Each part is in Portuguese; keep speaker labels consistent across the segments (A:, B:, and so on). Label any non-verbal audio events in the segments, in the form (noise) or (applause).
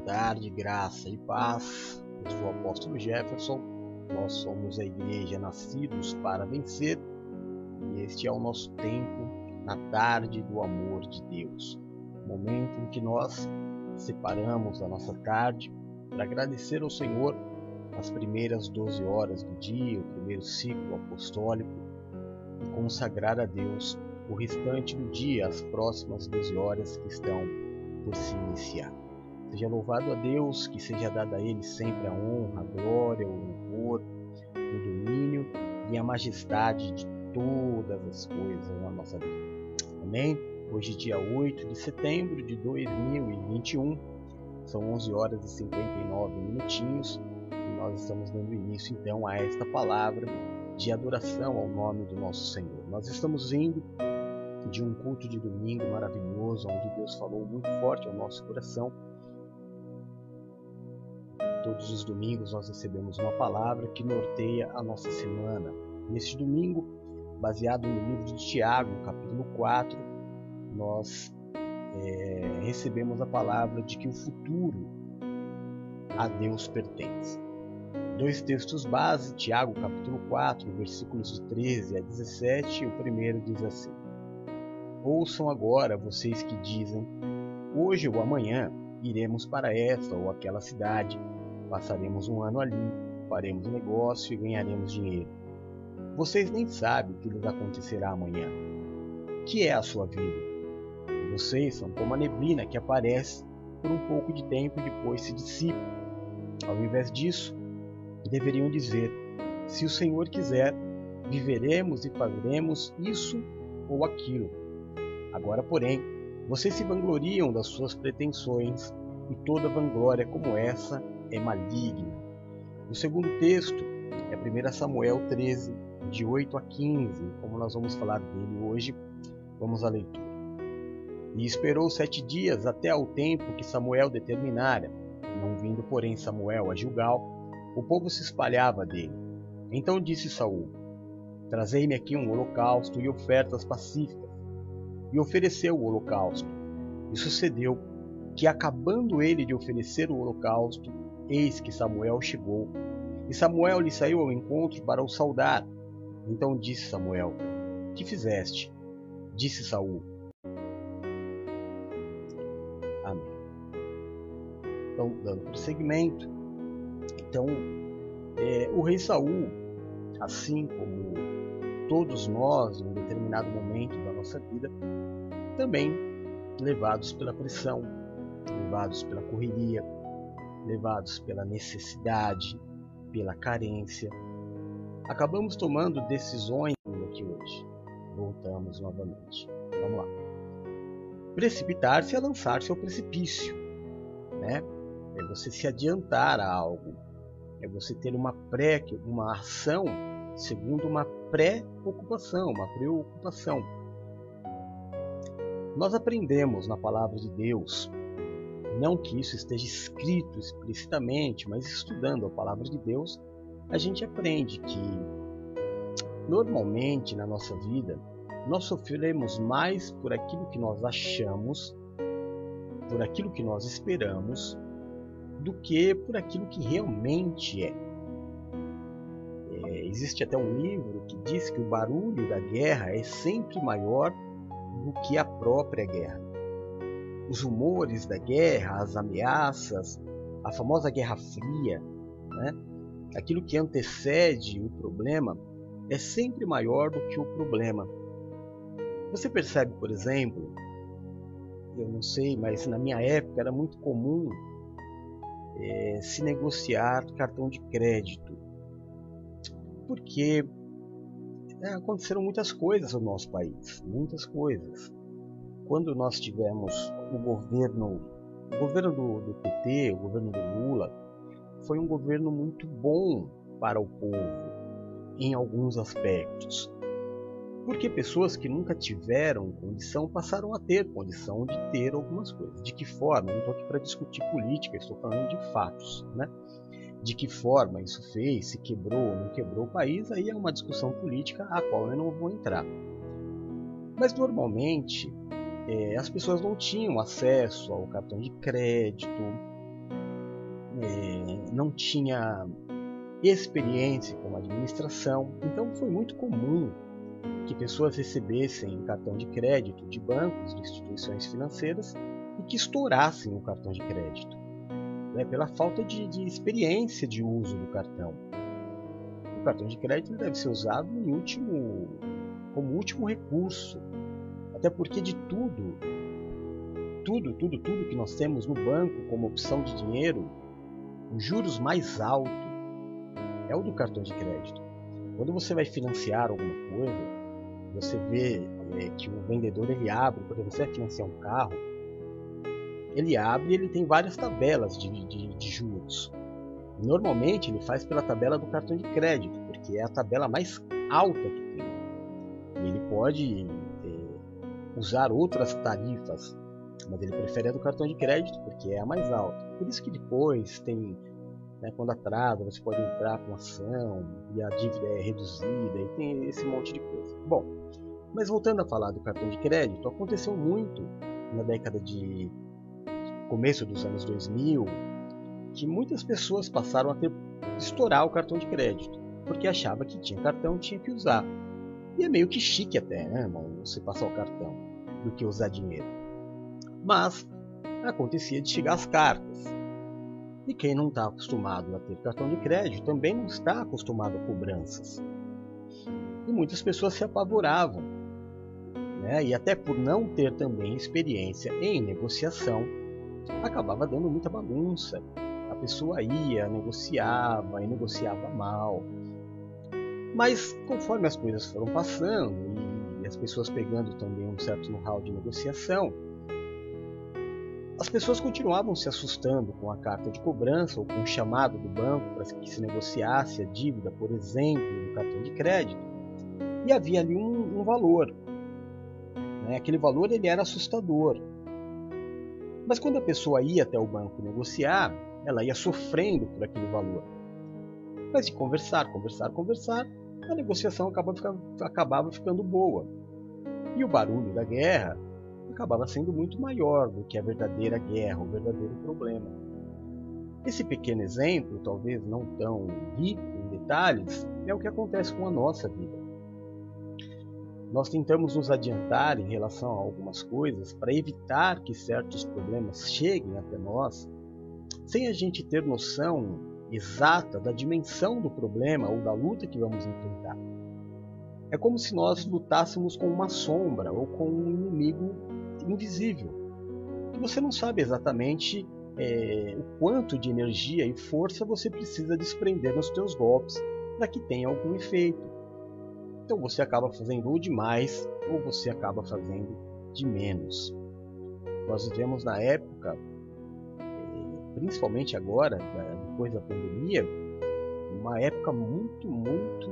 A: tarde, graça e paz. Eu sou o apóstolo Jefferson. Nós somos a igreja Nascidos para Vencer e este é o nosso tempo na tarde do amor de Deus. Momento em que nós separamos a nossa tarde para agradecer ao Senhor as primeiras 12 horas do dia, o primeiro ciclo apostólico e consagrar a Deus o restante do dia, as próximas 12 horas que estão por se iniciar. Seja louvado a Deus, que seja dada a Ele sempre a honra, a glória, o louvor, o domínio e a majestade de todas as coisas na nossa vida. Amém? Hoje, dia 8 de setembro de 2021, são 11 horas e 59 minutinhos e nós estamos dando início então a esta palavra de adoração ao nome do nosso Senhor. Nós estamos indo de um culto de domingo maravilhoso, onde Deus falou muito forte ao nosso coração. Todos os domingos nós recebemos uma palavra que norteia a nossa semana. Neste domingo, baseado no livro de Tiago, capítulo 4, nós é, recebemos a palavra de que o futuro a Deus pertence. Dois textos base, Tiago capítulo 4, versículos de 13 a 17, o primeiro diz assim: Ouçam agora vocês que dizem: Hoje ou amanhã iremos para esta ou aquela cidade, passaremos um ano ali, faremos negócio e ganharemos dinheiro. Vocês nem sabem o que lhes acontecerá amanhã. Que é a sua vida? Vocês são como a neblina que aparece por um pouco de tempo e depois se dissipa. Ao invés disso, deveriam dizer: Se o Senhor quiser, viveremos e faremos isso ou aquilo. Agora, porém, vocês se vangloriam das suas pretensões, e toda vanglória como essa é maligna. O segundo texto é 1 Samuel 13, de 8 a 15, como nós vamos falar dele hoje, vamos à leitura. E esperou sete dias até ao tempo que Samuel determinara. Não vindo, porém, Samuel a Gilgal, o povo se espalhava dele. Então disse Saul: Trazei-me aqui um holocausto e ofertas pacíficas e ofereceu o holocausto. E sucedeu que, acabando ele de oferecer o holocausto, eis que Samuel chegou. E Samuel lhe saiu ao encontro para o saudar. Então disse Samuel: Que fizeste? Disse Saul: Amém. Então, dando prosseguimento, então é, o rei Saul, assim como todos nós, em um determinado momento da nossa vida, também levados pela pressão, levados pela correria, levados pela necessidade, pela carência. Acabamos tomando decisões aqui hoje. Voltamos novamente. Vamos lá. Precipitar-se é lançar-se ao precipício, né? É você se adiantar a algo, é você ter uma pré, uma ação segundo uma pré-ocupação, uma preocupação. Nós aprendemos na palavra de Deus, não que isso esteja escrito explicitamente, mas estudando a palavra de Deus, a gente aprende que normalmente na nossa vida nós sofremos mais por aquilo que nós achamos, por aquilo que nós esperamos, do que por aquilo que realmente é. é existe até um livro que diz que o barulho da guerra é sempre maior do que a própria guerra. Os rumores da guerra, as ameaças, a famosa Guerra Fria, né? aquilo que antecede o problema, é sempre maior do que o problema. Você percebe, por exemplo, eu não sei, mas na minha época era muito comum é, se negociar cartão de crédito, porque é, aconteceram muitas coisas no nosso país, muitas coisas. Quando nós tivemos o governo, o governo do, do PT, o governo do Lula, foi um governo muito bom para o povo em alguns aspectos. Porque pessoas que nunca tiveram condição passaram a ter condição de ter algumas coisas. De que forma? Não estou aqui para discutir política, estou falando de fatos. Né? de que forma isso fez, se quebrou ou não quebrou o país, aí é uma discussão política a qual eu não vou entrar. Mas normalmente é, as pessoas não tinham acesso ao cartão de crédito, é, não tinha experiência com administração, então foi muito comum que pessoas recebessem cartão de crédito de bancos, de instituições financeiras e que estourassem o cartão de crédito, né, pela falta de, de, experiência de uso do cartão. O cartão de crédito deve ser usado em último, como último recurso, até porque de tudo, tudo, tudo, tudo que nós temos no banco como opção de dinheiro, os juros mais alto é o do cartão de crédito. Quando você vai financiar alguma coisa, você vê é, que o vendedor ele abre, quando você vai financiar um carro, ele abre e ele tem várias tabelas de, de, de juros. Normalmente ele faz pela tabela do cartão de crédito, porque é a tabela mais alta que tem. E ele pode usar outras tarifas, mas ele prefere a do cartão de crédito porque é a mais alta. Por isso que depois tem né, quando atrasa, você pode entrar com ação e a dívida é reduzida e tem esse monte de coisa. Bom, mas voltando a falar do cartão de crédito, aconteceu muito na década de começo dos anos 2000 que muitas pessoas passaram a ter estourar o cartão de crédito porque achava que tinha cartão tinha que usar. E é meio que chique até, né, você passar o cartão do que usar dinheiro. Mas acontecia de chegar as cartas e quem não está acostumado a ter cartão de crédito também não está acostumado a cobranças. E muitas pessoas se apavoravam. Né? E até por não ter também experiência em negociação, acabava dando muita bagunça. A pessoa ia, negociava e negociava mal. Mas conforme as coisas foram passando as pessoas pegando também um certo know-how de negociação, as pessoas continuavam se assustando com a carta de cobrança ou com o chamado do banco para que se negociasse a dívida, por exemplo, do cartão de crédito. E havia ali um, um valor. Né? Aquele valor ele era assustador. Mas quando a pessoa ia até o banco negociar, ela ia sofrendo por aquele valor. Mas de conversar, conversar, conversar, a negociação acabava ficando, acabava ficando boa. E o barulho da guerra acabava sendo muito maior do que a verdadeira guerra, o verdadeiro problema. Esse pequeno exemplo, talvez não tão rico em detalhes, é o que acontece com a nossa vida. Nós tentamos nos adiantar em relação a algumas coisas para evitar que certos problemas cheguem até nós, sem a gente ter noção exata da dimensão do problema ou da luta que vamos enfrentar. É como se nós lutássemos com uma sombra ou com um inimigo invisível, que você não sabe exatamente é, o quanto de energia e força você precisa desprender nos seus golpes para que tenha algum efeito. Então você acaba fazendo ou demais ou você acaba fazendo de menos. Nós vivemos na época, é, principalmente agora, depois da pandemia, uma época muito, muito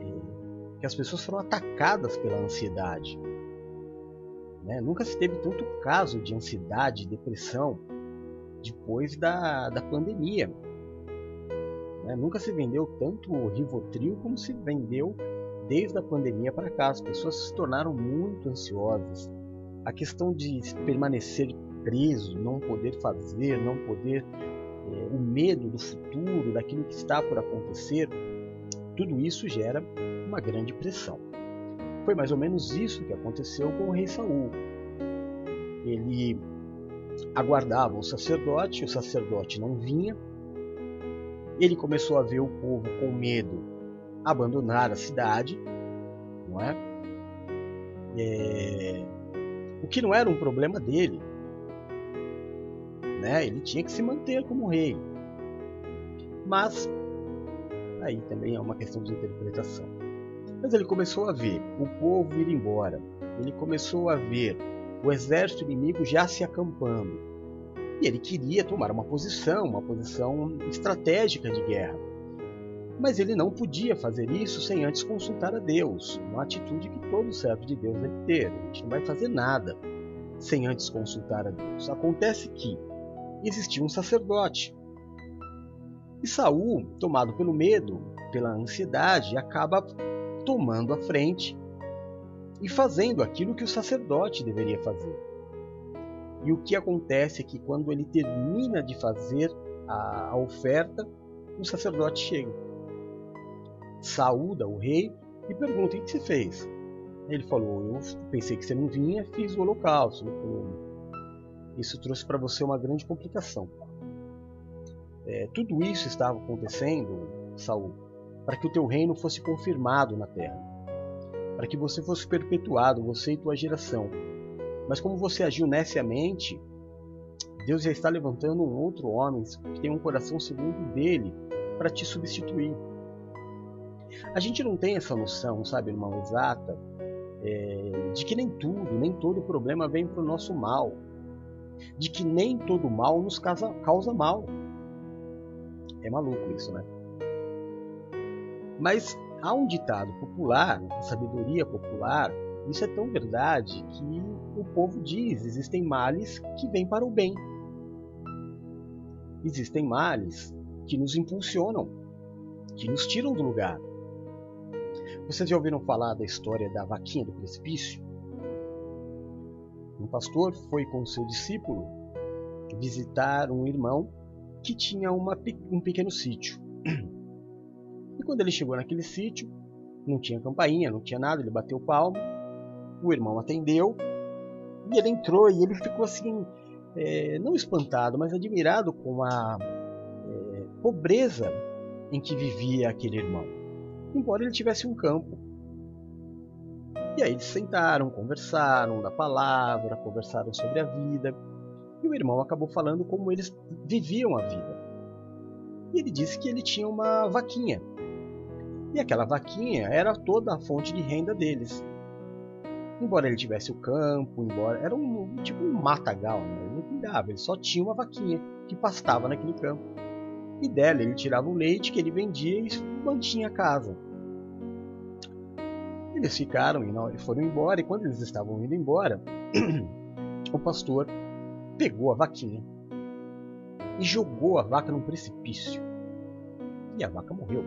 A: é, que as pessoas foram atacadas pela ansiedade. Né? Nunca se teve tanto caso de ansiedade depressão depois da, da pandemia. Né? Nunca se vendeu tanto Rivotril como se vendeu desde a pandemia para cá. As pessoas se tornaram muito ansiosas. A questão de permanecer preso, não poder fazer, não poder. O medo do futuro, daquilo que está por acontecer, tudo isso gera uma grande pressão. Foi mais ou menos isso que aconteceu com o rei Saul. Ele aguardava o sacerdote, o sacerdote não vinha. Ele começou a ver o povo com medo abandonar a cidade, não é? é... O que não era um problema dele, né? Ele tinha que se manter como rei. Mas aí também é uma questão de interpretação. Mas ele começou a ver o povo ir embora. Ele começou a ver o exército inimigo já se acampando. E ele queria tomar uma posição, uma posição estratégica de guerra. Mas ele não podia fazer isso sem antes consultar a Deus, uma atitude que todo servo de Deus deve ter. A gente não vai fazer nada sem antes consultar a Deus. Acontece que existia um sacerdote. E Saul, tomado pelo medo, pela ansiedade, acaba tomando a frente e fazendo aquilo que o sacerdote deveria fazer. E o que acontece é que quando ele termina de fazer a, oferta, o sacerdote chega, saúda o rei e pergunta: o que você fez? Ele falou: Eu pensei que você não vinha, fiz o holocausto. Isso trouxe para você uma grande complicação. É, tudo isso estava acontecendo, Saul, para que o teu reino fosse confirmado na terra, para que você fosse perpetuado, você e tua geração. Mas como você agiu neciamente, Deus já está levantando um outro homem que tem um coração segundo dele para te substituir. A gente não tem essa noção, sabe, irmão, exata, é, de que nem tudo, nem todo problema vem para o nosso mal, de que nem todo mal nos causa, causa mal. É maluco isso, né? Mas há um ditado popular, sabedoria popular, isso é tão verdade que o povo diz: existem males que vêm para o bem. Existem males que nos impulsionam, que nos tiram do lugar. Vocês já ouviram falar da história da vaquinha do precipício? Um pastor foi com seu discípulo visitar um irmão que tinha uma, um pequeno sítio. E quando ele chegou naquele sítio, não tinha campainha, não tinha nada, ele bateu palmo, o irmão atendeu, e ele entrou e ele ficou assim, é, não espantado, mas admirado com a é, pobreza em que vivia aquele irmão, embora ele tivesse um campo. E aí eles sentaram, conversaram da palavra, conversaram sobre a vida, e o irmão acabou falando como eles viviam a vida. E ele disse que ele tinha uma vaquinha. E aquela vaquinha era toda a fonte de renda deles. Embora ele tivesse o campo, embora era um tipo um matagal, né? ele não cuidava, ele só tinha uma vaquinha que pastava naquele campo. E dela ele tirava o leite que ele vendia e mantinha a casa. Eles ficaram e foram embora, e quando eles estavam indo embora, (clears throat) o pastor pegou a vaquinha e jogou a vaca num precipício. E a vaca morreu.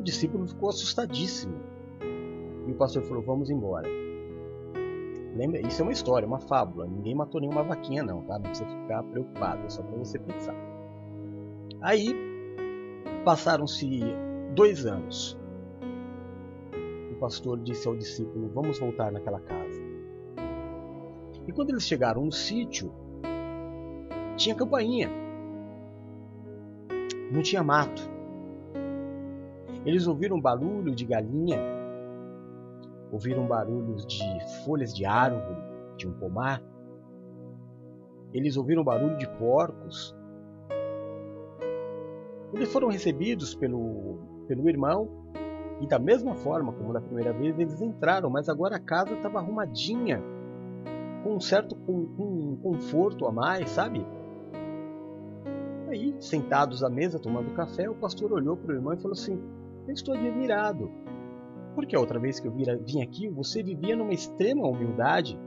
A: O discípulo ficou assustadíssimo. E o pastor falou: Vamos embora. Lembra? Isso é uma história, uma fábula. Ninguém matou nenhuma vaquinha, não, tá? Não precisa ficar preocupado, é só para você pensar. Aí passaram-se dois anos. Pastor disse ao discípulo: Vamos voltar naquela casa. E quando eles chegaram no sítio, tinha campainha. Não tinha mato. Eles ouviram barulho de galinha, ouviram barulhos de folhas de árvore, de um pomar. Eles ouviram barulho de porcos. Eles foram recebidos pelo, pelo irmão e da mesma forma como da primeira vez eles entraram, mas agora a casa estava arrumadinha com um certo com, com conforto a mais, sabe? Aí, sentados à mesa tomando café, o pastor olhou para o irmão e falou assim: Eu estou admirado. Porque a outra vez que eu vim aqui, você vivia numa extrema humildade,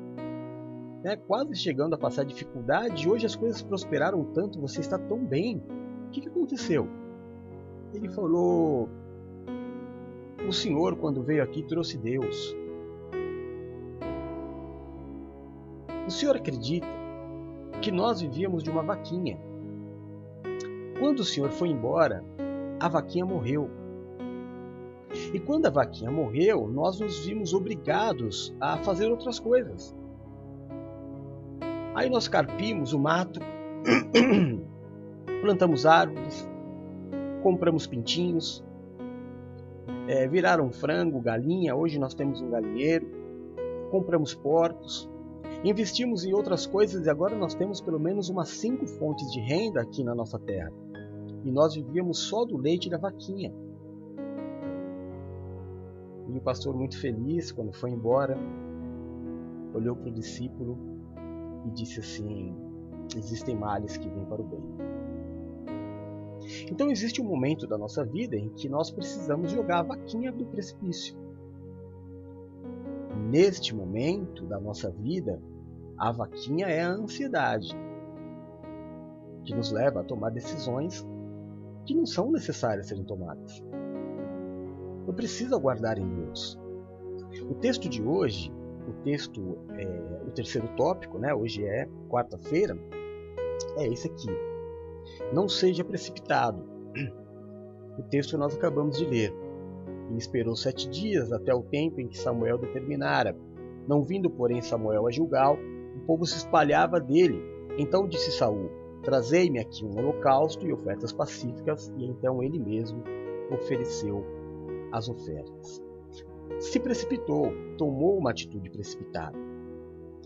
A: né, quase chegando a passar dificuldade, e hoje as coisas prosperaram tanto, você está tão bem. O que, que aconteceu? Ele falou: O senhor, quando veio aqui, trouxe Deus. O senhor acredita que nós vivíamos de uma vaquinha? Quando o senhor foi embora, a vaquinha morreu. E quando a vaquinha morreu, nós nos vimos obrigados a fazer outras coisas. Aí nós carpimos o mato, (clears throat) plantamos árvores, compramos pintinhos, é, viraram frango, galinha. Hoje nós temos um galinheiro, compramos porcos, Investimos em outras coisas e agora nós temos pelo menos umas cinco fontes de renda aqui na nossa terra. E nós vivíamos só do leite da vaquinha. E o pastor, muito feliz, quando foi embora, olhou para o discípulo e disse assim: Existem males que vêm para o bem. Então existe um momento da nossa vida em que nós precisamos jogar a vaquinha do precipício. Neste momento da nossa vida, a vaquinha é a ansiedade, que nos leva a tomar decisões que não são necessárias serem tomadas. Eu preciso aguardar em Deus. O texto de hoje, o texto, é, o terceiro tópico, né, hoje é quarta-feira, é esse aqui. Não seja precipitado. O texto nós acabamos de ler. E esperou sete dias até o tempo em que Samuel determinara. Não vindo, porém, Samuel a Gilgal, o povo se espalhava dele. Então disse Saul: Trazei-me aqui um holocausto e ofertas pacíficas. E então ele mesmo ofereceu as ofertas. Se precipitou, tomou uma atitude precipitada.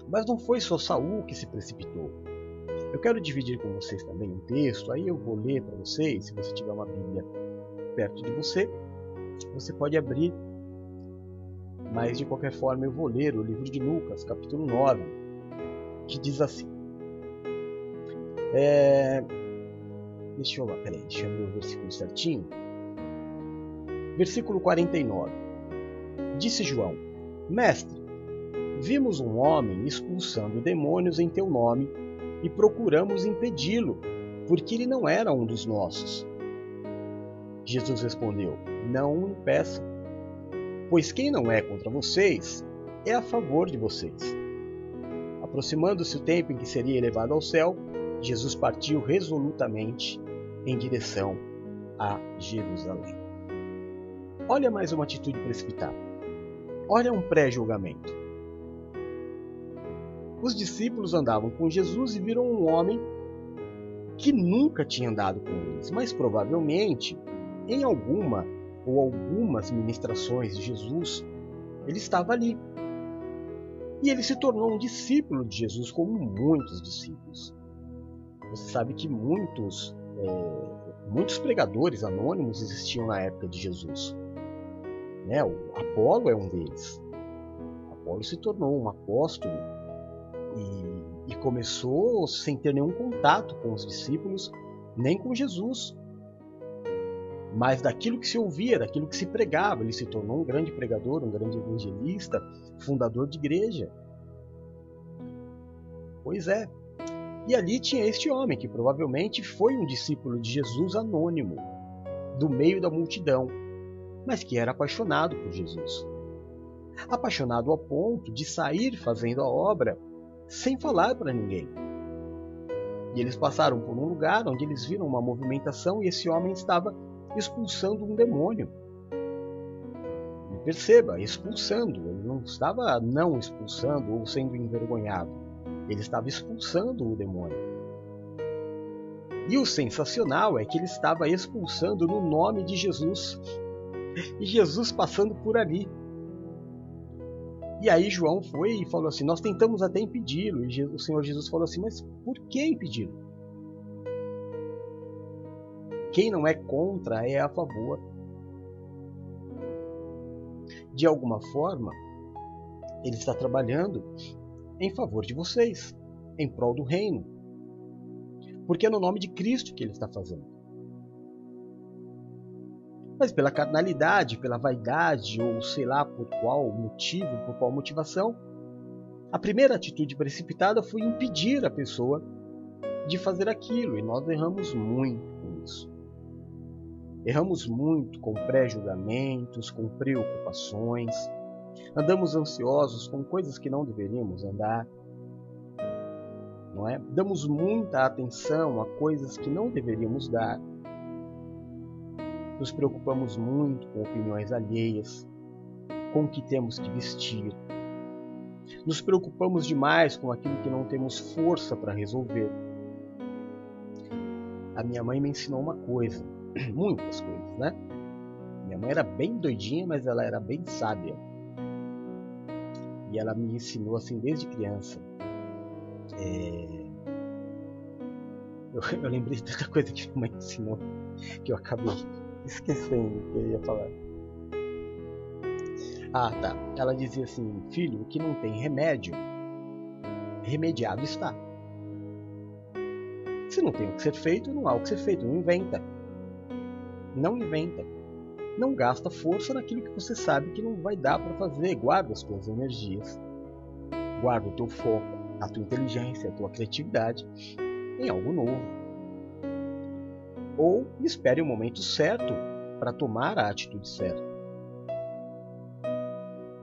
A: Mas não foi só Saul que se precipitou. Eu quero dividir com vocês também um texto, aí eu vou ler para vocês, se você tiver uma Bíblia perto de você, você pode abrir, mas de qualquer forma eu vou ler o livro de Lucas, capítulo 9, que diz assim. É... Deixa eu lá, peraí, deixa eu ver o versículo certinho. Versículo 49. Disse João: Mestre, vimos um homem expulsando demônios em teu nome e procuramos impedi-lo, porque ele não era um dos nossos. Jesus respondeu: Não o impeçam, pois quem não é contra vocês é a favor de vocês. Aproximando-se o tempo em que seria elevado ao céu, Jesus partiu resolutamente em direção a Jerusalém. Olha mais uma atitude precipitada. Olha um pré-julgamento. Os discípulos andavam com Jesus e viram um homem que nunca tinha andado com eles, mas provavelmente em alguma ou algumas ministrações de Jesus, ele estava ali. E ele se tornou um discípulo de Jesus, como muitos discípulos. Você sabe que muitos, é, muitos pregadores anônimos existiam na época de Jesus. Né? O Apolo é um deles. Apolo se tornou um apóstolo e, e começou sem ter nenhum contato com os discípulos, nem com Jesus mas daquilo que se ouvia, daquilo que se pregava. Ele se tornou um grande pregador, um grande evangelista, fundador de igreja. Pois é. E ali tinha este homem, que provavelmente foi um discípulo de Jesus anônimo, do meio da multidão, mas que era apaixonado por Jesus. Apaixonado ao ponto de sair fazendo a obra sem falar para ninguém. E eles passaram por um lugar onde eles viram uma movimentação e esse homem estava expulsando um demônio. E perceba, expulsando. Ele não estava não expulsando ou sendo envergonhado. Ele estava expulsando o demônio. E o sensacional é que ele estava expulsando no nome de Jesus. E Jesus passando por ali. E aí João foi e falou assim: Nós tentamos até impedi-lo. E o Senhor Jesus falou assim: Mas por que impedi-lo? Quem não é contra é a favor. De alguma forma, ele está trabalhando em favor de vocês, em prol do reino. Porque é no nome de Cristo que ele está fazendo. Mas pela carnalidade, pela vaidade, ou sei lá por qual motivo, por qual motivação, a primeira atitude precipitada foi impedir a pessoa de fazer aquilo, e nós erramos muito com isso. Erramos muito com pré-julgamentos, com preocupações. Andamos ansiosos com coisas que não deveríamos andar. Não é? Damos muita atenção a coisas que não deveríamos dar. Nos preocupamos muito com opiniões alheias, com o que temos que vestir. Nos preocupamos demais com aquilo que não temos força para resolver. A minha mãe me ensinou uma coisa: (clears throat) muitas coisas, né? Minha mãe era bem doidinha, mas ela era bem sábia. E ela me ensinou assim desde criança. É... Eu, (laughs) eu lembrei de tanta coisa que minha mãe ensinou que eu acabei esquecendo o que eu ia falar. Ah, tá. Ela dizia assim: Filho, o que não tem remédio, remediado está. Se não tem o que ser feito, não há o que ser feito, não inventa. Não inventa. Não gasta força naquilo que você sabe que não vai dar para fazer. Guarda as tuas energias. Guarda o teu foco, a tua inteligência, a tua criatividade em algo novo. Ou espere o momento certo para tomar a atitude certa.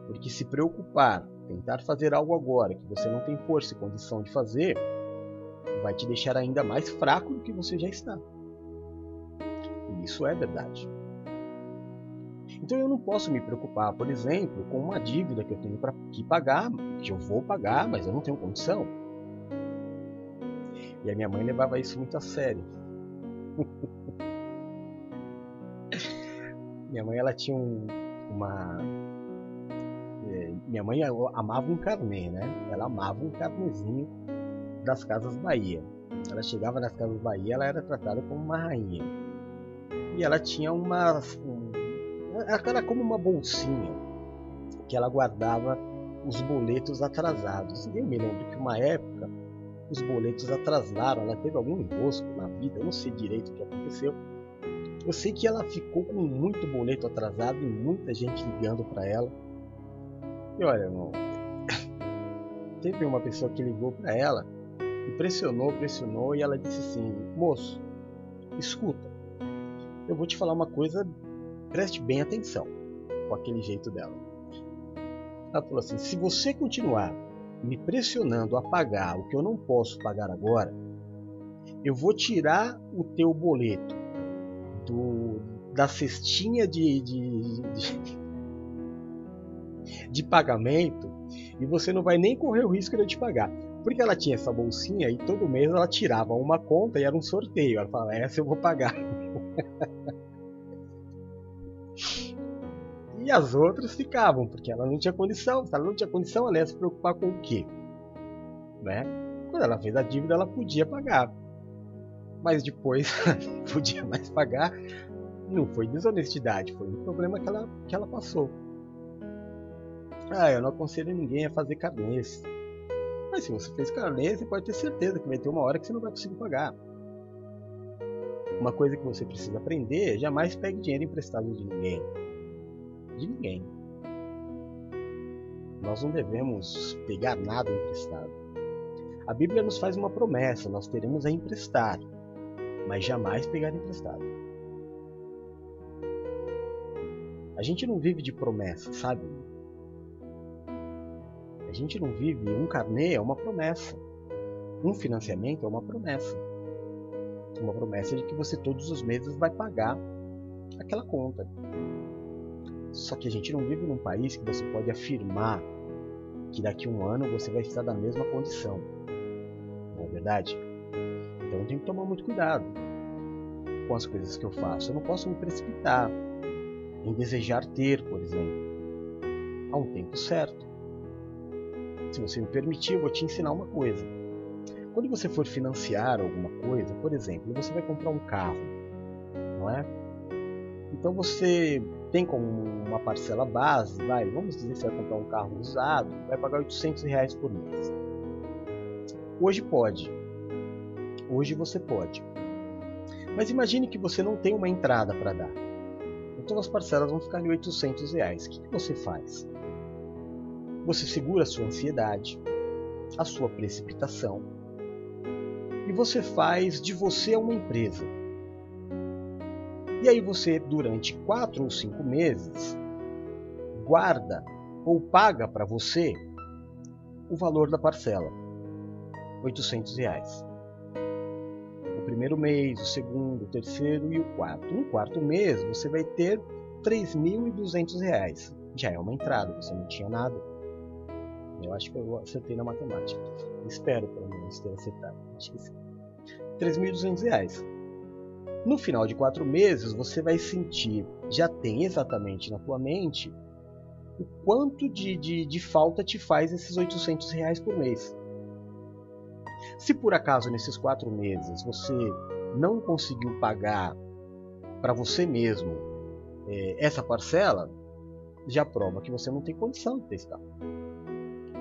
A: Porque se preocupar, tentar fazer algo agora que você não tem força e condição de fazer, vai te deixar ainda mais fraco do que você já está. E isso é verdade. Então eu não posso me preocupar, por exemplo, com uma dívida que eu tenho para que pagar, que eu vou pagar, mas eu não tenho condição. E a minha mãe levava isso muito a sério. (laughs) minha mãe ela tinha um, uma é, minha mãe amava um carnê, né? Ela amava um carnezinho das Casas Bahia. Ela chegava nas Casas Bahia, ela era tratada como uma rainha. E ela tinha uma um, era como uma bolsinha que ela guardava os boletos atrasados. E eu me lembro que uma época os boletos atrasaram, ela teve algum enrosco na vida, eu não sei direito o que aconteceu. Eu sei que ela ficou com muito boleto atrasado e muita gente ligando para ela. E olha, irmão, (coughs) teve uma pessoa que ligou para ela e pressionou, pressionou e ela disse assim: "Moço, escuta. Eu vou te falar uma coisa, preste bem atenção." Com aquele jeito dela. Ela falou assim: "Se você continuar me pressionando a pagar o que eu não posso pagar agora, eu vou tirar o teu boleto do, da cestinha de, de, de, (laughs) de, pagamento e você não vai nem correr o risco de eu te pagar. Porque ela tinha essa bolsinha e todo mês ela tirava uma conta e era um sorteio. Ela falava, essa eu vou pagar. (laughs) as outras ficavam, porque ela não tinha condição. Se ela não tinha condição, ela ia se preocupar com o quê? Né? Quando ela fez a dívida, ela podia pagar. Mas depois (laughs) não podia mais pagar. Não foi desonestidade, foi um problema que ela, que ela passou. Ah, eu não aconselho ninguém a fazer carnês. Mas se você fez carnês, você pode ter certeza que vai ter uma hora que você não vai conseguir pagar. Uma coisa que você precisa aprender é jamais pegue dinheiro emprestado de ninguém de ninguém. Nós não devemos pegar nada emprestado. A Bíblia nos faz uma promessa: nós teremos a emprestar, mas jamais pegar emprestado. A gente não vive de promessa, sabe? A gente não vive. Um carnê é uma promessa. Um financiamento é uma promessa. Uma promessa de que você todos os meses vai pagar aquela conta. Só que a gente não vive num país que você pode afirmar que daqui a um ano você vai estar na mesma condição. Não é verdade? Então eu tenho que tomar muito cuidado com as coisas que eu faço. Eu não posso me precipitar em desejar ter, por exemplo, a um tempo certo. Se você me permitir, eu vou te ensinar uma coisa. Quando você for financiar alguma coisa, por exemplo, você vai comprar um carro, não é? Então você tem como uma parcela base, vai, vamos dizer que você vai comprar um carro usado, vai pagar 800 reais por mês. Hoje pode. Hoje você pode. Mas imagine que você não tem uma entrada para dar. Então as parcelas vão ficar em 800 reais. O que, que você faz? Você segura a sua ansiedade, a sua precipitação, e você faz de você uma empresa. E aí você, durante quatro ou cinco meses, guarda ou paga para você o valor da parcela, 800 reais. O primeiro mês, o segundo, o terceiro e o quarto. No quarto mês você vai ter 3.200 reais. Já é uma entrada, você não tinha nada. Eu acho que eu acertei na matemática. Espero pelo menos ter acertado. Acho que sim. 3.200 reais. No final de quatro meses, você vai sentir, já tem exatamente na tua mente, o quanto de, de, de falta te faz esses 800 reais por mês. Se por acaso nesses quatro meses você não conseguiu pagar para você mesmo é, essa parcela, já prova que você não tem condição de testar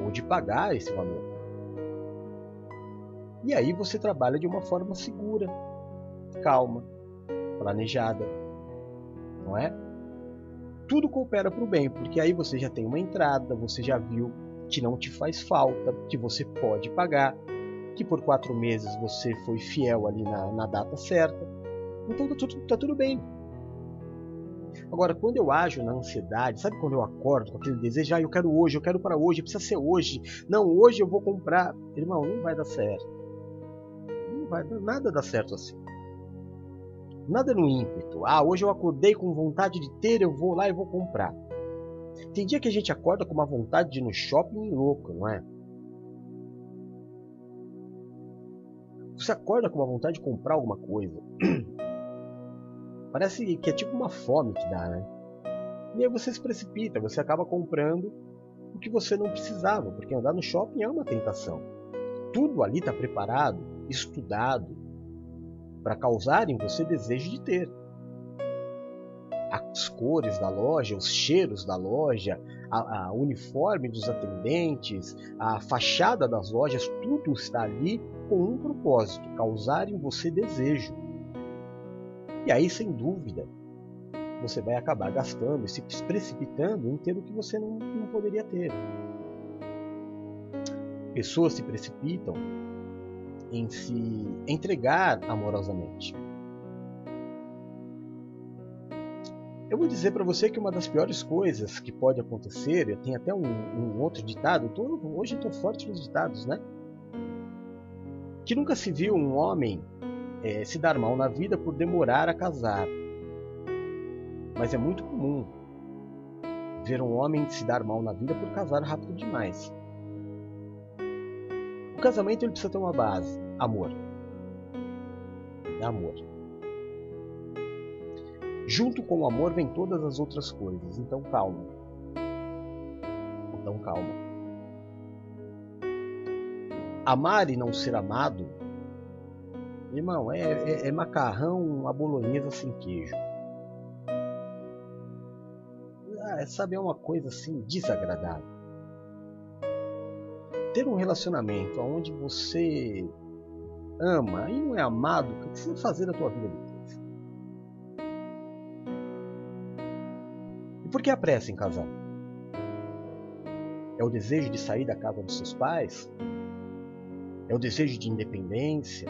A: ou de pagar esse valor. E aí você trabalha de uma forma segura, calma, planejada, não é? Tudo coopera para o bem, porque aí você já tem uma entrada, você já viu que não te faz falta, que você pode pagar, que por quatro meses você foi fiel ali na, na data certa. Então tá tudo, tá tudo bem. Agora, quando eu ajo na ansiedade, sabe quando eu acordo com aquele desejo, ah, eu quero hoje, eu quero para hoje, precisa ser hoje, não, hoje eu vou comprar. Irmão, não vai dar certo. vai, nada dá certo assim. Nada no ímpeto. Ah, hoje eu acordei com vontade de ter, eu vou lá e vou comprar. Tem dia que a gente acorda com uma vontade de ir no shopping louco, não é? Você acorda com uma vontade de comprar alguma coisa. (clears throat) Parece que é tipo uma fome que dá, né? E aí você se precipita, você acaba comprando o que você não precisava, porque andar no shopping é uma tentação. Tudo ali está preparado, estudado, para causar em você desejo de ter. As cores da loja, os cheiros da loja, a, a uniforme dos atendentes, a fachada das lojas, tudo está ali com um propósito: causar em você desejo. E aí, sem dúvida, você vai acabar gastando e se precipitando em ter o que você não, não poderia ter. Pessoas se precipitam em se entregar amorosamente. Eu vou dizer para você que uma das piores coisas que pode acontecer, eu tenho até um, um outro ditado, tô, hoje estou forte nos ditados, né? Que nunca se viu um homem é, se dar mal na vida por demorar a casar. Mas é muito comum ver um homem se dar mal na vida por casar rápido demais. O casamento ele precisa ter uma base: amor. É amor. Junto com o amor vem todas as outras coisas. Então calma. Então calma. Amar e não ser amado Irmão, é, é, é macarrão a bolonhesa sem queijo. Ah, sabe, é uma coisa assim desagradável. Ter um relacionamento onde você ama e não é amado, o que você vai fazer da tua vida depois? E por que a pressa em casar? É o desejo de sair da casa dos seus pais? É o desejo de independência?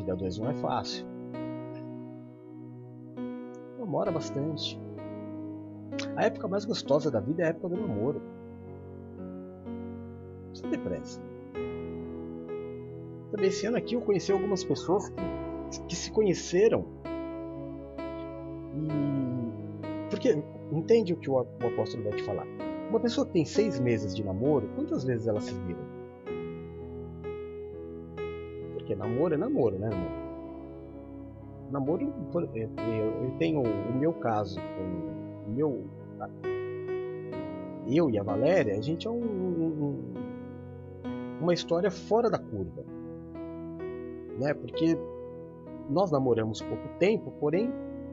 A: vida 2 não é fácil. Namora bastante. A época mais gostosa da vida é a época do namoro. Depressa. Também esse ano aqui eu conheci algumas pessoas que, que se conheceram e. Porque entende o que o apóstolo vai te falar. Uma pessoa que tem seis meses de namoro, quantas vezes elas se viram? Porque namoro é namoro, né? Namoro, eu tenho o meu caso com o meu. Eu e a Valéria, a gente é um, um, uma história fora da curva. Né? Porque nós namoramos pouco tempo, porém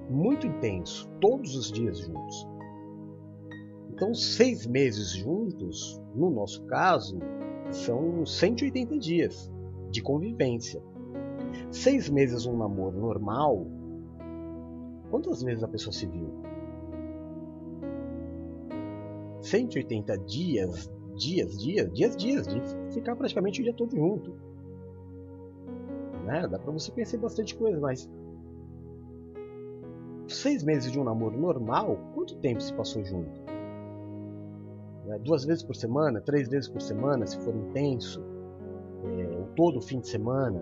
A: muito intenso, todos os dias juntos. Então, seis meses juntos, no nosso caso, são 180 dias de convivência. Seis meses um namoro normal, quantas vezes a pessoa se viu? 180 dias, dias, dias, dias, dias, de ficar praticamente o dia todo junto. Né? Dá pra você conhecer bastante coisa, mas seis meses de um namoro normal, quanto tempo se passou junto? Né? Duas vezes por semana, três vezes por semana, se for intenso é, todo fim de semana.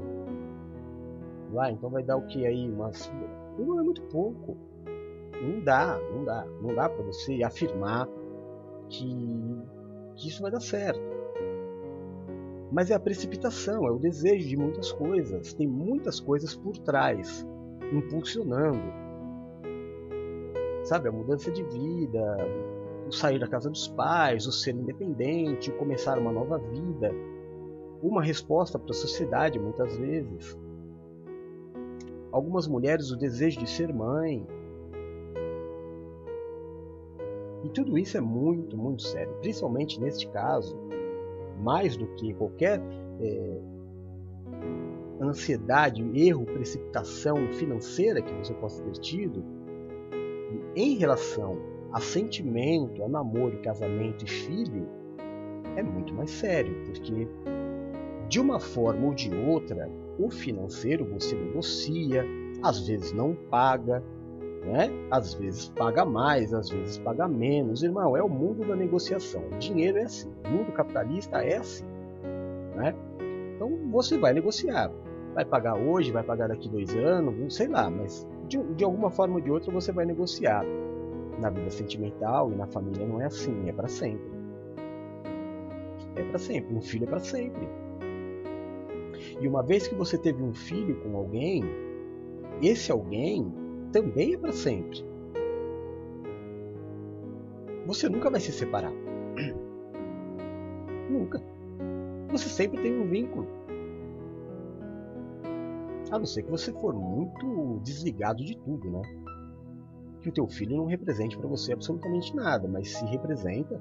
A: Lá, então vai dar o que aí? Mas não é muito pouco. Não dá, não dá. Não dá para você afirmar que, que isso vai dar certo. Mas é a precipitação, é o desejo de muitas coisas. Tem muitas coisas por trás, impulsionando. Sabe, a mudança de vida, o sair da casa dos pais, o ser independente, o começar uma nova vida uma resposta para a sociedade muitas vezes. Algumas mulheres o desejo de ser mãe. E tudo isso é muito, muito sério, principalmente neste caso, mais do que qualquer é, ansiedade, erro, precipitação financeira que você possa ter tido, em relação a sentimento, a namoro, casamento e filho, é muito mais sério, porque de uma forma ou de outra, o financeiro você negocia, às vezes não paga, né? às vezes paga mais, às vezes paga menos. Irmão, é o mundo da negociação. O dinheiro é assim. O mundo capitalista é assim. Então você vai negociar. Vai pagar hoje, vai pagar daqui dois anos, não sei lá, mas de, de alguma forma ou de outra você vai negociar. Na vida sentimental e na família não é assim, é para sempre. É para sempre, um filho é para sempre. E uma vez que você teve um filho com alguém, esse alguém também é para sempre. Você nunca vai se separar. (clears throat) Nunca. Você sempre tem um vínculo. A não ser que você for muito desligado de tudo, né? Que o teu filho não represente para você absolutamente nada, mas se representa.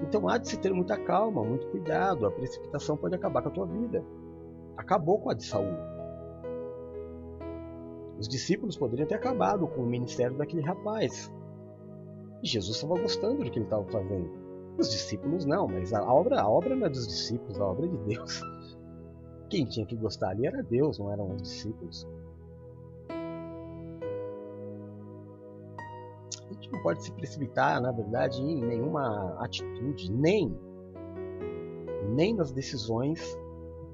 A: Então há de se ter muita calma, muito cuidado. A precipitação pode acabar com a tua vida. Acabou com a de Saul. Os discípulos poderiam ter acabado com o ministério daquele rapaz. E Jesus estava gostando do que ele estava fazendo. Os discípulos não, mas a obra, a obra não é dos discípulos, a obra é de Deus. Quem tinha que gostar ali era Deus, não eram os discípulos. A gente não pode se precipitar, na verdade, em nenhuma atitude, nem nem nas decisões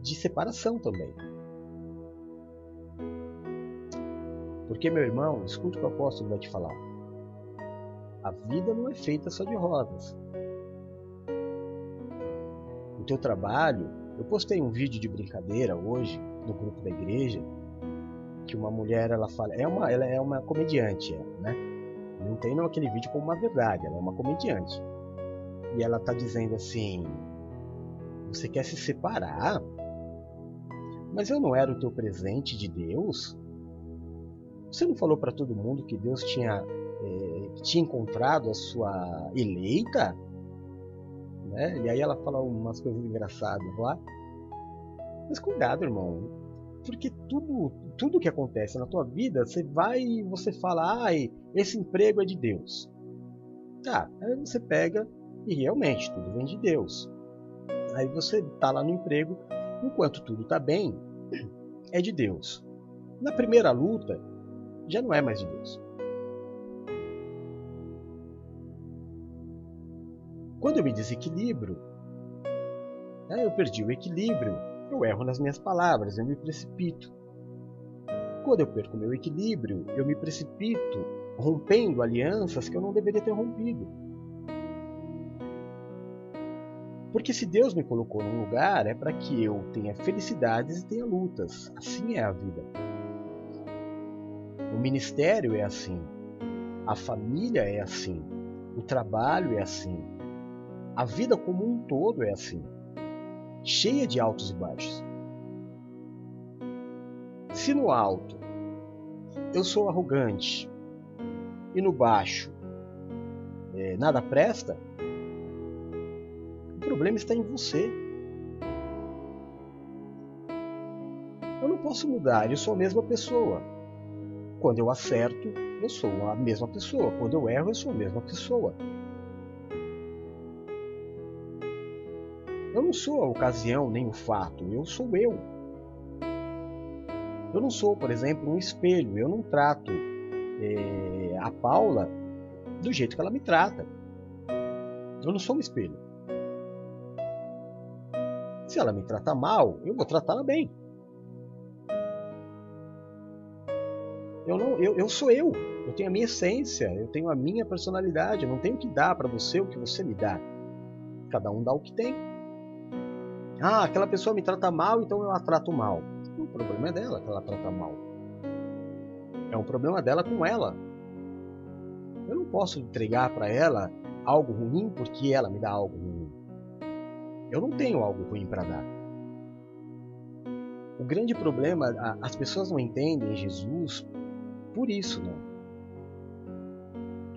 A: de separação também. Porque, meu irmão, escute o que o apóstolo vai te falar. A vida não é feita só de rosas. O teu trabalho, eu postei um vídeo de brincadeira hoje no grupo da igreja que uma mulher ela fala, é uma, ela é uma comediante, ela, né? Não tem aquele vídeo como uma verdade, ela é uma comediante. E ela tá dizendo assim: Você quer se separar? Mas eu não era o teu presente de Deus? Você não falou para todo mundo que Deus tinha, é, tinha encontrado a sua eleita? Né? E aí ela fala umas coisas engraçadas lá. Mas cuidado, irmão. Porque tudo, tudo que acontece na tua vida, você vai e você fala, ai, esse emprego é de Deus. Tá, aí você pega e realmente tudo vem de Deus. Aí você tá lá no emprego, enquanto tudo tá bem, é de Deus. Na primeira luta, já não é mais de Deus. Quando eu me desequilibro, né, eu perdi o equilíbrio, eu erro nas minhas palavras, eu me precipito. Quando eu perco meu equilíbrio, eu me precipito rompendo alianças que eu não deveria ter rompido. Porque se Deus me colocou num lugar, é para que eu tenha felicidades e tenha lutas. Assim é a vida. Ministério é assim. A família é assim. O trabalho é assim. A vida como um todo é assim, cheia de altos e baixos. Se no alto eu sou arrogante e no baixo é, nada presta, o problema está em você. Eu não posso mudar, eu sou a mesma pessoa. Quando eu acerto, eu sou a mesma pessoa. Quando eu erro, eu sou a mesma pessoa. Eu não sou a ocasião nem o fato, eu sou eu. Eu não sou, por exemplo, um espelho. Eu não trato é, a Paula do jeito que ela me trata. Eu não sou um espelho. Se ela me trata mal, eu vou tratá-la bem. Eu, não, eu, eu sou eu. Eu tenho a minha essência, eu tenho a minha personalidade. Eu não tenho que dar para você o que você me dá. Cada um dá o que tem. Ah, aquela pessoa me trata mal, então eu a trato mal. O problema é dela que ela trata mal. É um problema dela com ela. Eu não posso entregar para ela algo ruim porque ela me dá algo ruim. Eu não tenho algo ruim para dar. O grande problema, as pessoas não entendem Jesus por isso, não.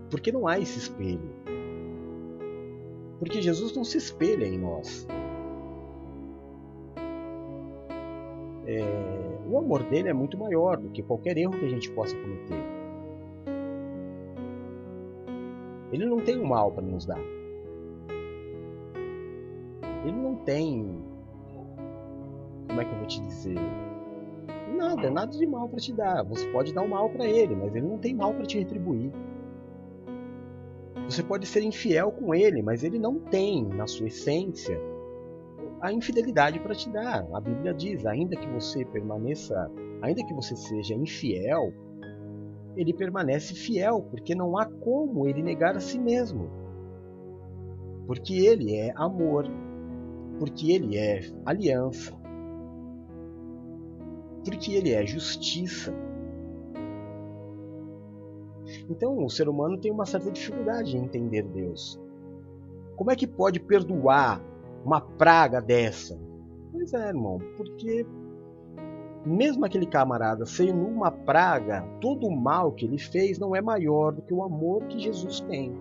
A: Porque não há esse espelho. Porque Jesus não se espelha em nós. é, o amor dele é muito maior do que qualquer erro que a gente possa cometer. Ele não tem o um mal para nos dar. Ele não tem. Como é que eu vou te dizer? Nada, nada de mal para te dar. Você pode dar o um mal para ele, mas ele não tem mal para te retribuir. Você pode ser infiel com ele, mas ele não tem, na sua essência, a infidelidade para te dar. A Bíblia diz: ainda que você permaneça, ainda que você seja infiel, ele permanece fiel, porque não há como ele negar a si mesmo. Porque ele é amor, porque ele é aliança, porque ele é justiça. Então, o ser humano tem uma certa dificuldade em entender Deus. Como é que pode perdoar uma praga dessa? Pois é, irmão, porque mesmo aquele camarada sendo uma praga, todo o mal que ele fez não é maior do que o amor que Jesus tem.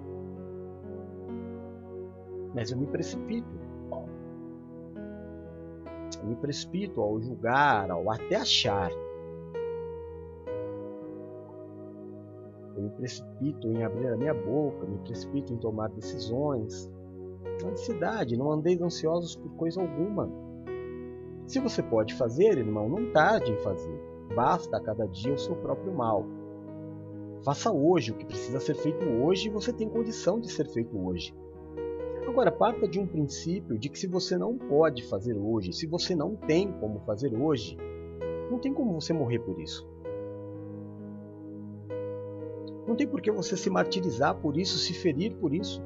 A: Mas eu me precipito. Me precipito ao julgar, ao até achar. Eu me precipito em abrir a minha boca, me precipito em tomar decisões. Ansiedade, não andeis ansiosos por coisa alguma se você pode fazer, irmão, não tarde em fazer. Basta a cada dia o seu próprio mal. Faça hoje o que precisa ser feito hoje e você tem condição de ser feito hoje. Agora, parta de um princípio de que se você não pode fazer hoje, se você não tem como fazer hoje, não tem como você morrer por isso. Não tem por que você se martirizar por isso, se ferir por isso.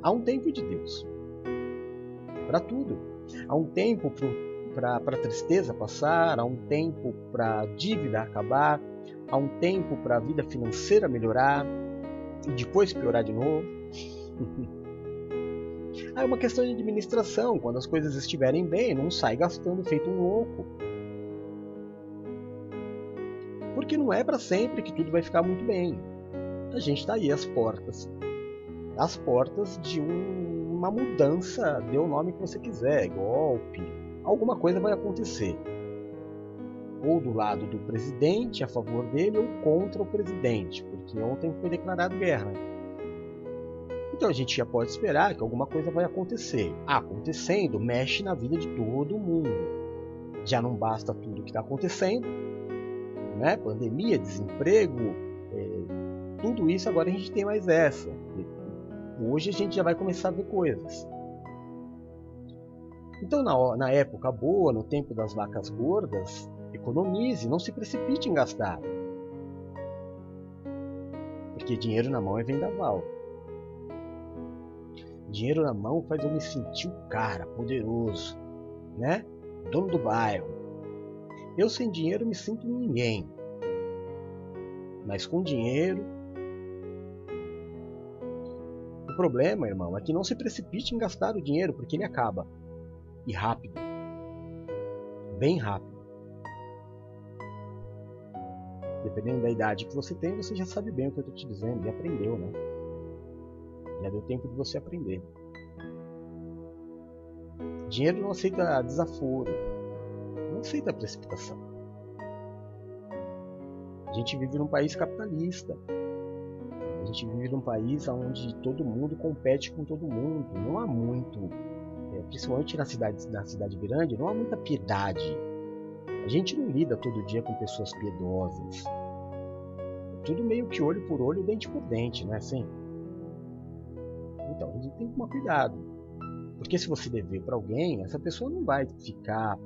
A: Há um tempo de Deus para tudo. Há um tempo para a tristeza passar, há um tempo para a dívida acabar, há um tempo para a vida financeira melhorar e depois piorar de novo. (laughs) é uma questão de administração. Quando as coisas estiverem bem, não sai gastando feito um louco. Porque não é para sempre que tudo vai ficar muito bem. A gente está aí às portas. Às portas de um uma mudança, dê o nome que você quiser, golpe, alguma coisa vai acontecer. Ou do lado do presidente, a favor dele, ou contra o presidente, porque ontem foi declarado guerra. Então a gente já pode esperar que alguma coisa vai acontecer. Acontecendo, mexe na vida de todo mundo. Já não basta tudo que está acontecendo, né? pandemia, desemprego, é, tudo isso agora a gente tem mais essa. Hoje a gente já vai começar a ver coisas. Então, na, na época boa, no tempo das vacas gordas, economize, não se precipite em gastar. Porque dinheiro na mão é vendaval. Dinheiro na mão faz eu me sentir o cara, poderoso, né? Dono do bairro. Eu sem dinheiro me sinto ninguém. Mas com dinheiro problema, irmão, é que não se precipite em gastar o dinheiro, porque ele acaba. E rápido. Bem rápido. Dependendo da idade que você tem, você já sabe bem o que eu estou te dizendo, e aprendeu, né? Já deu tempo de você aprender. Dinheiro não aceita desaforo, não aceita precipitação. A gente vive num país capitalista, a gente vive num país onde todo mundo compete com todo mundo. Não há muito, é, principalmente na cidade, na cidade grande, não há muita piedade. A gente não lida todo dia com pessoas piedosas. É tudo meio que olho por olho, dente por dente, não é assim? Então, a gente tem que tomar cuidado. Porque se você dever para alguém, essa pessoa não vai ficar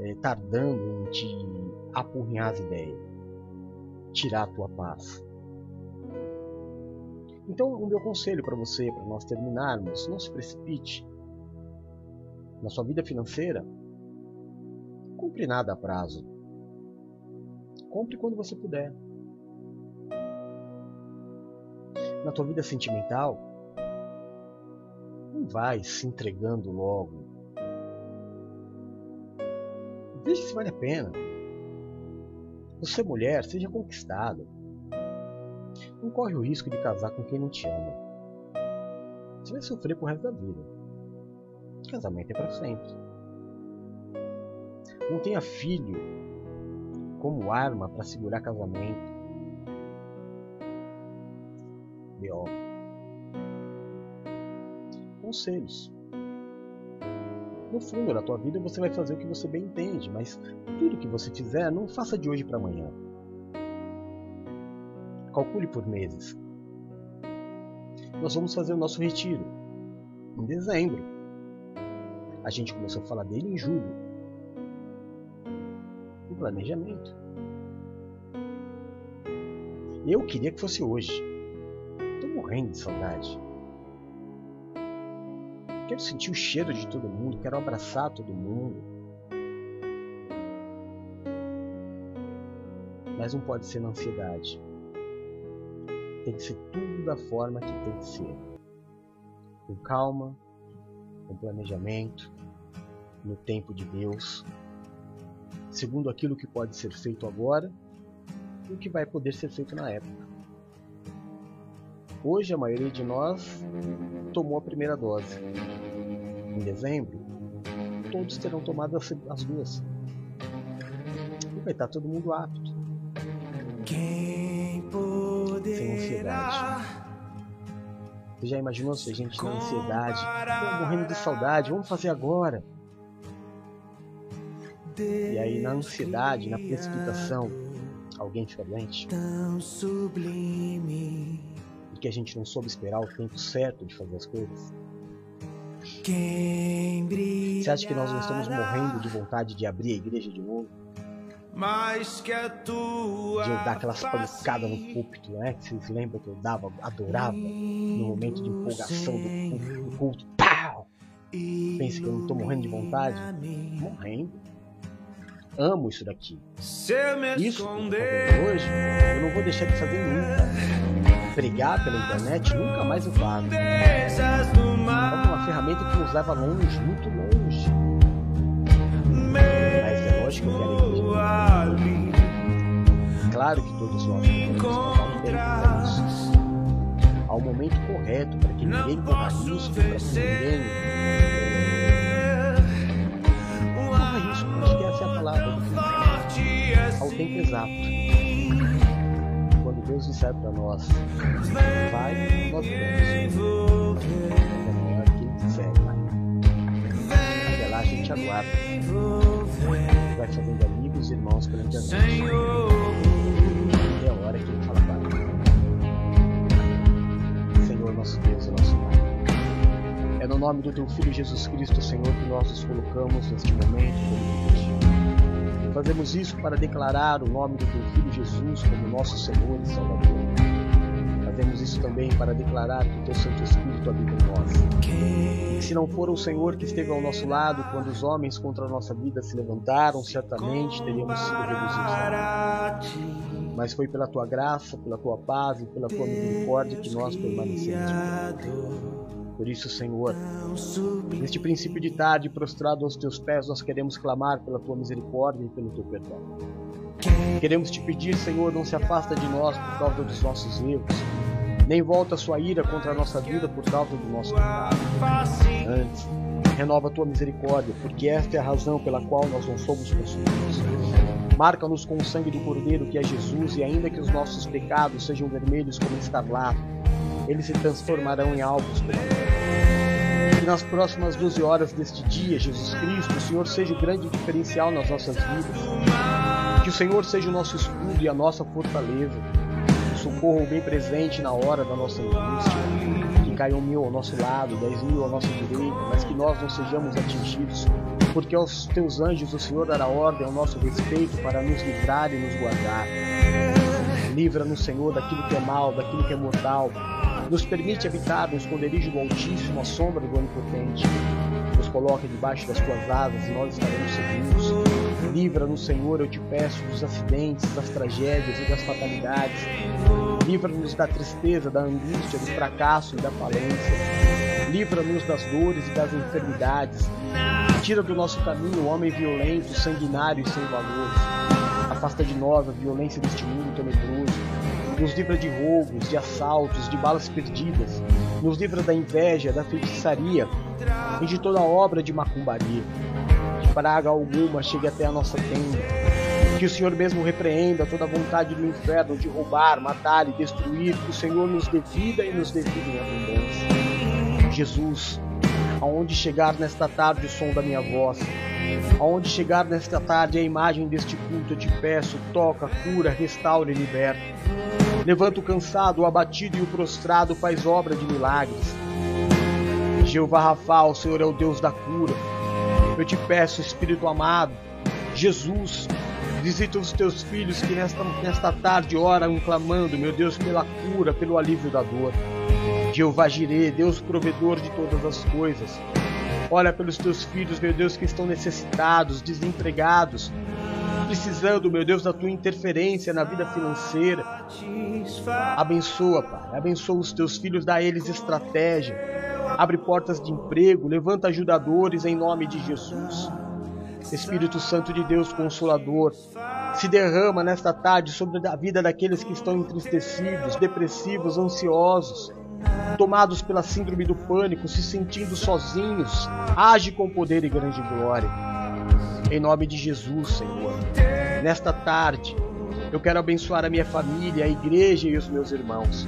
A: é, tardando em te apurrinhar as ideias, tirar a tua paz. Então, o meu conselho para você, para nós terminarmos, não se precipite. Na sua vida financeira, compre nada a prazo. Compre quando você puder. Na tua vida sentimental, não vai se entregando logo. Veja se vale a pena. Você, mulher, seja conquistada não corre o risco de casar com quem não te ama. Você vai sofrer pro resto da vida. Casamento é para sempre. Não tenha filho como arma para segurar casamento. B.O. Conselhos. No fundo da tua vida você vai fazer o que você bem entende, mas tudo que você fizer não faça de hoje para amanhã calcule por meses. Nós vamos fazer o nosso retiro. em dezembro. A gente começou a falar dele em julho. Planejamento. Eu queria que fosse hoje. Tô morrendo de saudade. Quero sentir o cheiro de todo mundo, quero abraçar todo mundo. Mas não pode ser na ansiedade. Tem que ser tudo da forma que tem que ser. Com calma, com planejamento, no tempo de Deus, segundo aquilo que pode ser feito agora e o que vai poder ser feito na época. Hoje a maioria de nós tomou a primeira dose. Em dezembro, todos terão tomado as duas. E vai estar todo mundo apto. Sem ansiedade. Você já imaginou se a gente na ansiedade, morrendo de saudade, vamos fazer agora? E aí na ansiedade, na precipitação, alguém fica doente. Tão sublime. E que a gente não soube esperar o tempo certo de fazer as coisas. Você acha que nós não estamos morrendo de vontade de abrir a igreja de novo? Mais que a tua de eu dar aquelas pancadas no púlpito, né? Que vocês lembram que eu dava, adorava no momento de empolgação do, do culto. Pau! Pensa que eu não estou morrendo de vontade? Morrendo amo isso daqui. Isso que eu tô hoje, eu não vou deixar de fazer nunca. Pregar pela internet, nunca mais eu faço. É uma ferramenta que nos leva longe, muito longe. Mas é lógico que eu quero igreja. Claro que todos nós podemos um momento correto para que ninguém corra risco, para que ninguém tempo exato. Quando Deus disser para nós, vai, nós vamos. É hora que Ele disser, vai. Até lá a gente aguarda. Vai fazendo amigos, irmãos perante a Deus. É a hora que Ele fala para Senhor, nosso Deus e nosso Pai. É no nome do Teu Filho Jesus Cristo, Senhor, que nós nos colocamos neste momento Fazemos isso para declarar o nome do Teu Filho Jesus como nosso Senhor e Salvador. Fazemos isso também para declarar que o Teu Santo Espírito habita em nós. E se não for o Senhor que esteve ao nosso lado quando os homens contra a nossa vida se levantaram, certamente teríamos sido reduzidos. Mas foi pela Tua graça, pela Tua paz e pela Tua misericórdia que nós permanecemos. Por isso, Senhor, neste princípio de tarde, prostrado aos teus pés, nós queremos clamar pela tua misericórdia e pelo teu perdão. Queremos te pedir, Senhor, não se afasta de nós por causa dos nossos erros, nem volta a sua ira contra a nossa vida por causa do nosso pecado. Antes, renova a tua misericórdia, porque esta é a razão pela qual nós não somos consumidos. Marca-nos com o sangue do Cordeiro que é Jesus, e ainda que os nossos pecados sejam vermelhos como escarlate, eles se transformarão em alvos Que nas próximas 12 horas deste dia, Jesus Cristo, o Senhor seja o grande diferencial nas nossas vidas. Que o Senhor seja o nosso escudo e a nossa fortaleza. O socorro bem presente na hora da nossa angústia. Que caiam mil ao nosso lado, dez mil ao nosso direito, mas que nós não sejamos atingidos. Porque aos teus anjos o Senhor dará ordem ao nosso respeito para nos livrar e nos guardar. Livra-nos, Senhor, daquilo que é mal, daquilo que é mortal, nos permite habitar no esconderijo do Altíssimo, à sombra do Onipotente. Nos coloca debaixo das tuas asas e nós estaremos seguros. Livra-nos, Senhor, eu te peço, dos acidentes, das tragédias e das fatalidades. Livra-nos da tristeza, da angústia, do fracasso e da falência. Livra-nos das dores e das enfermidades. Tira do nosso caminho o homem violento, sanguinário e sem valor. Afasta de nós a violência deste mundo tenebroso nos livra de roubos, de assaltos, de balas perdidas, nos livra da inveja, da feitiçaria e de toda obra de macumbaria. Que praga alguma chegue até a nossa tenda. Que o Senhor mesmo repreenda toda a vontade do inferno de roubar, matar e destruir. Que o Senhor nos dê vida e nos dê vida em abundância. Jesus, aonde chegar nesta tarde o som da minha voz, aonde chegar nesta tarde a imagem deste culto, eu te peço, toca, cura, restaura e liberta. Levanta o cansado, o abatido e o prostrado, faz obra de milagres. Jeová Rafa, o Senhor é o Deus da cura. Eu te peço, Espírito amado, Jesus, visita os teus filhos que nesta, nesta tarde oram clamando, meu Deus, pela cura, pelo alívio da dor. Jeová Jireh, Deus provedor de todas as coisas. Olha pelos teus filhos, meu Deus, que estão necessitados, desempregados, precisando, meu Deus, da tua interferência na vida financeira. Abençoa, Pai. Abençoa os teus filhos, dá a eles estratégia. Abre portas de emprego, levanta ajudadores em nome de Jesus. Espírito Santo de Deus Consolador, se derrama nesta tarde sobre a vida daqueles que estão entristecidos, depressivos, ansiosos, tomados pela síndrome do pânico, se sentindo sozinhos. Age com poder e grande glória. Em nome de Jesus, Senhor. Nesta tarde, eu quero abençoar a minha família, a igreja e os meus irmãos.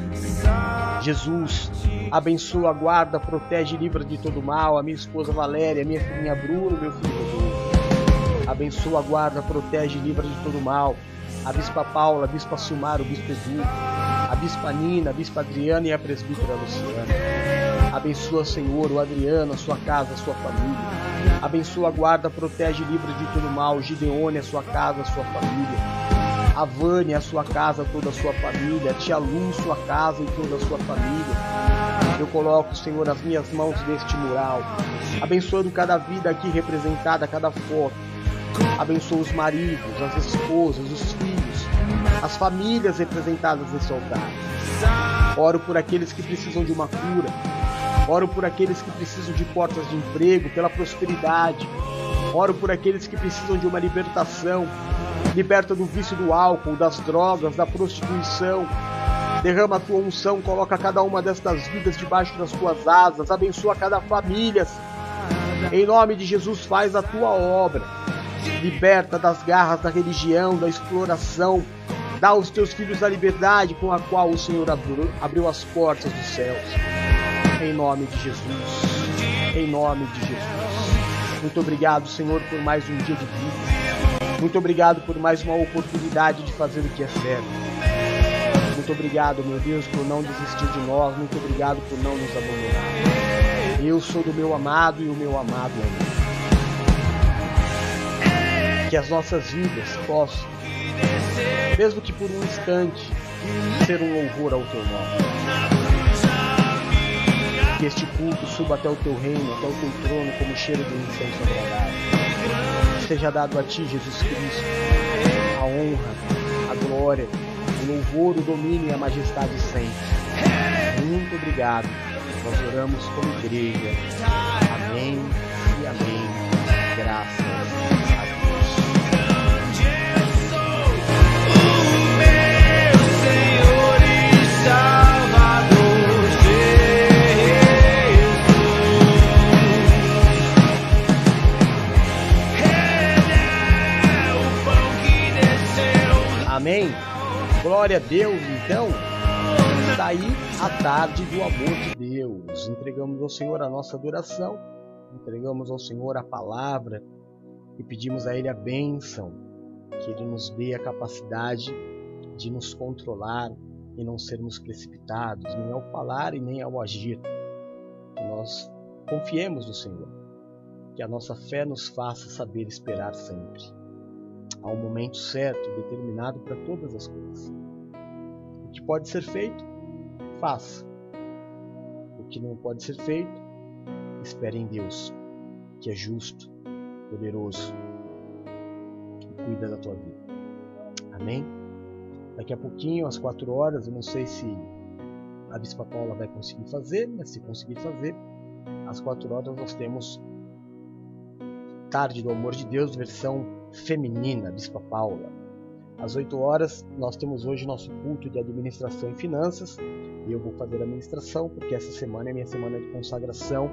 A: Jesus, abençoa, guarda, protege e livra de todo mal a minha esposa Valéria, minha filhinha Bruno, meu filho Rodolfo. Abençoa, guarda, protege e livra de todo mal a Bispa Paula, a Bispa Silmar, o Bispo Edu, a Bispa Nina, a Bispa Adriana e a Presbítera Luciana. Abençoa, Senhor, o Adriano, a sua casa, a sua família. Abençoa, guarda, protege e livra de todo mal, Gideone, a sua casa, a sua família a Vânia, a sua casa, toda a sua família, a tia Lu, sua casa e toda a sua família. Eu coloco, Senhor, nas minhas mãos deste mural, abençoando cada vida aqui representada, cada foto. Abençoa os maridos, as esposas, os filhos, as famílias representadas nesse altar. Oro por aqueles que precisam de uma cura. Oro por aqueles que precisam de portas de emprego, pela prosperidade. Oro por aqueles que precisam de uma libertação, liberta do vício do álcool, das drogas, da prostituição. Derrama a tua unção, coloca cada uma destas vidas debaixo das tuas asas, abençoa cada família. Em nome de Jesus, faz a tua obra. Liberta das garras da religião, da exploração. Dá aos teus filhos a liberdade com a qual o Senhor abriu, abriu as portas dos céus. Em nome de Jesus. Em nome de Jesus. Muito obrigado, Senhor, por mais um dia de vida. Muito obrigado por mais uma oportunidade de fazer o que é certo. Muito obrigado, meu Deus, por não desistir de nós. Muito obrigado por não nos abandonar. Eu sou do meu amado e o meu amado é Que as nossas vidas possam, mesmo que por um instante, ser um louvor ao teu nome. Que este culto suba até o teu reino, até o teu trono, como cheiro de incenso agradável seja dado a ti, Jesus Cristo, a honra, a glória, o louvor, o domínio e a majestade sempre. Muito obrigado. Nós oramos como igreja. Amém. Amém? Glória a Deus, então. Está aí a tarde do amor de Deus. Entregamos ao Senhor a nossa adoração, entregamos ao Senhor a palavra e pedimos a Ele a bênção, que Ele nos dê a capacidade de nos controlar e não sermos precipitados, nem ao falar e nem ao agir. Que nós confiemos no Senhor, que a nossa fé nos faça saber esperar sempre. Há um momento certo, determinado para todas as coisas. O que pode ser feito, faça. O que não pode ser feito, espere em Deus, que é justo, poderoso e cuida da tua vida. Amém? Daqui a pouquinho, às quatro horas, eu não sei se a Bispa Paula vai conseguir fazer, mas se conseguir fazer, às quatro horas nós temos Tarde do Amor de Deus, versão feminina, Bispa Paula. Às 8 horas, nós temos hoje nosso culto de administração e finanças. E eu vou fazer a administração, porque essa semana é minha semana de consagração.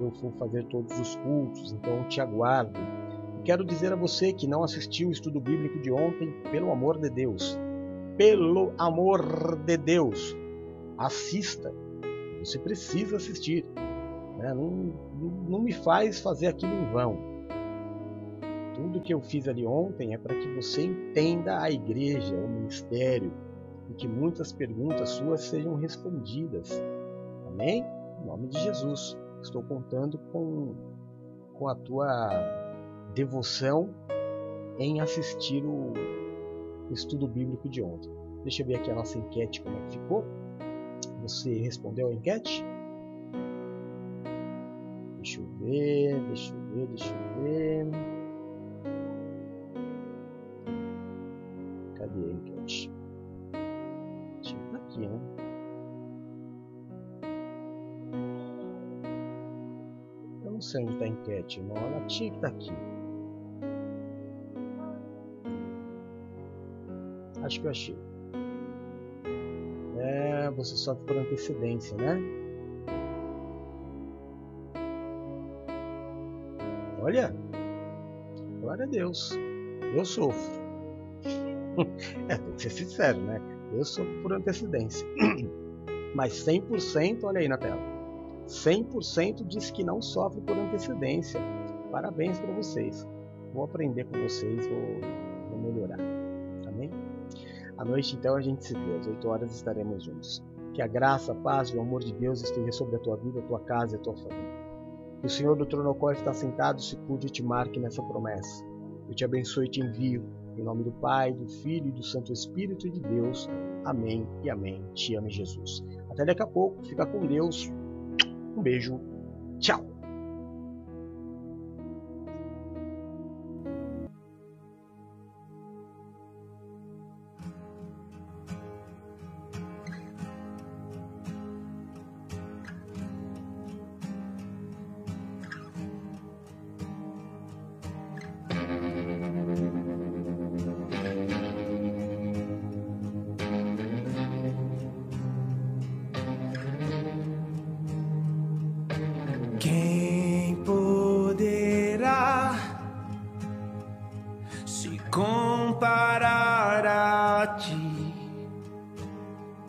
A: Eu vou fazer todos os cultos, então te aguardo. quero dizer a você que não assistiu o estudo bíblico de ontem, pelo amor de Deus, pelo amor de Deus, assista. Você precisa assistir. Né? Não, não me faz fazer aquilo em vão tudo que eu fiz ali ontem é para que você entenda a igreja, o ministério, e que muitas perguntas suas sejam respondidas. Amém? Em nome de Jesus. Estou contando com, com a tua devoção em assistir o, estudo bíblico de ontem. Deixa eu ver aqui a nossa enquete como é que ficou. Você respondeu a enquete? Deixa eu ver, deixa eu ver, deixa eu ver. Eu não sei onde está a enquete, não. Ela tinha que estar tá aqui. Acho que eu achei. É, você sofre por antecedência, né? Olha, glória a Deus, eu sofro. (laughs) é, tem que ser sincero, né? Eu sofro por antecedência. (clears throat) Mas 100%, olha aí na tela. 100% diz que não sofre por antecedência. Parabéns para vocês. Vou aprender com vocês, vou, vou melhorar. Amém? À noite, então, a gente se vê. Às 8 horas estaremos juntos. Que a graça, a paz e o amor de Deus esteja sobre a tua vida, a tua casa e a tua família. Que o Senhor do trono qual está sentado se cuide e te marque nessa promessa. Eu te abençoe e te envio. Em nome do Pai, do Filho e do Santo Espírito de Deus. Amém e amém. Te ame Jesus. Até daqui a pouco. Fica com Deus. Um beijo. Tchau.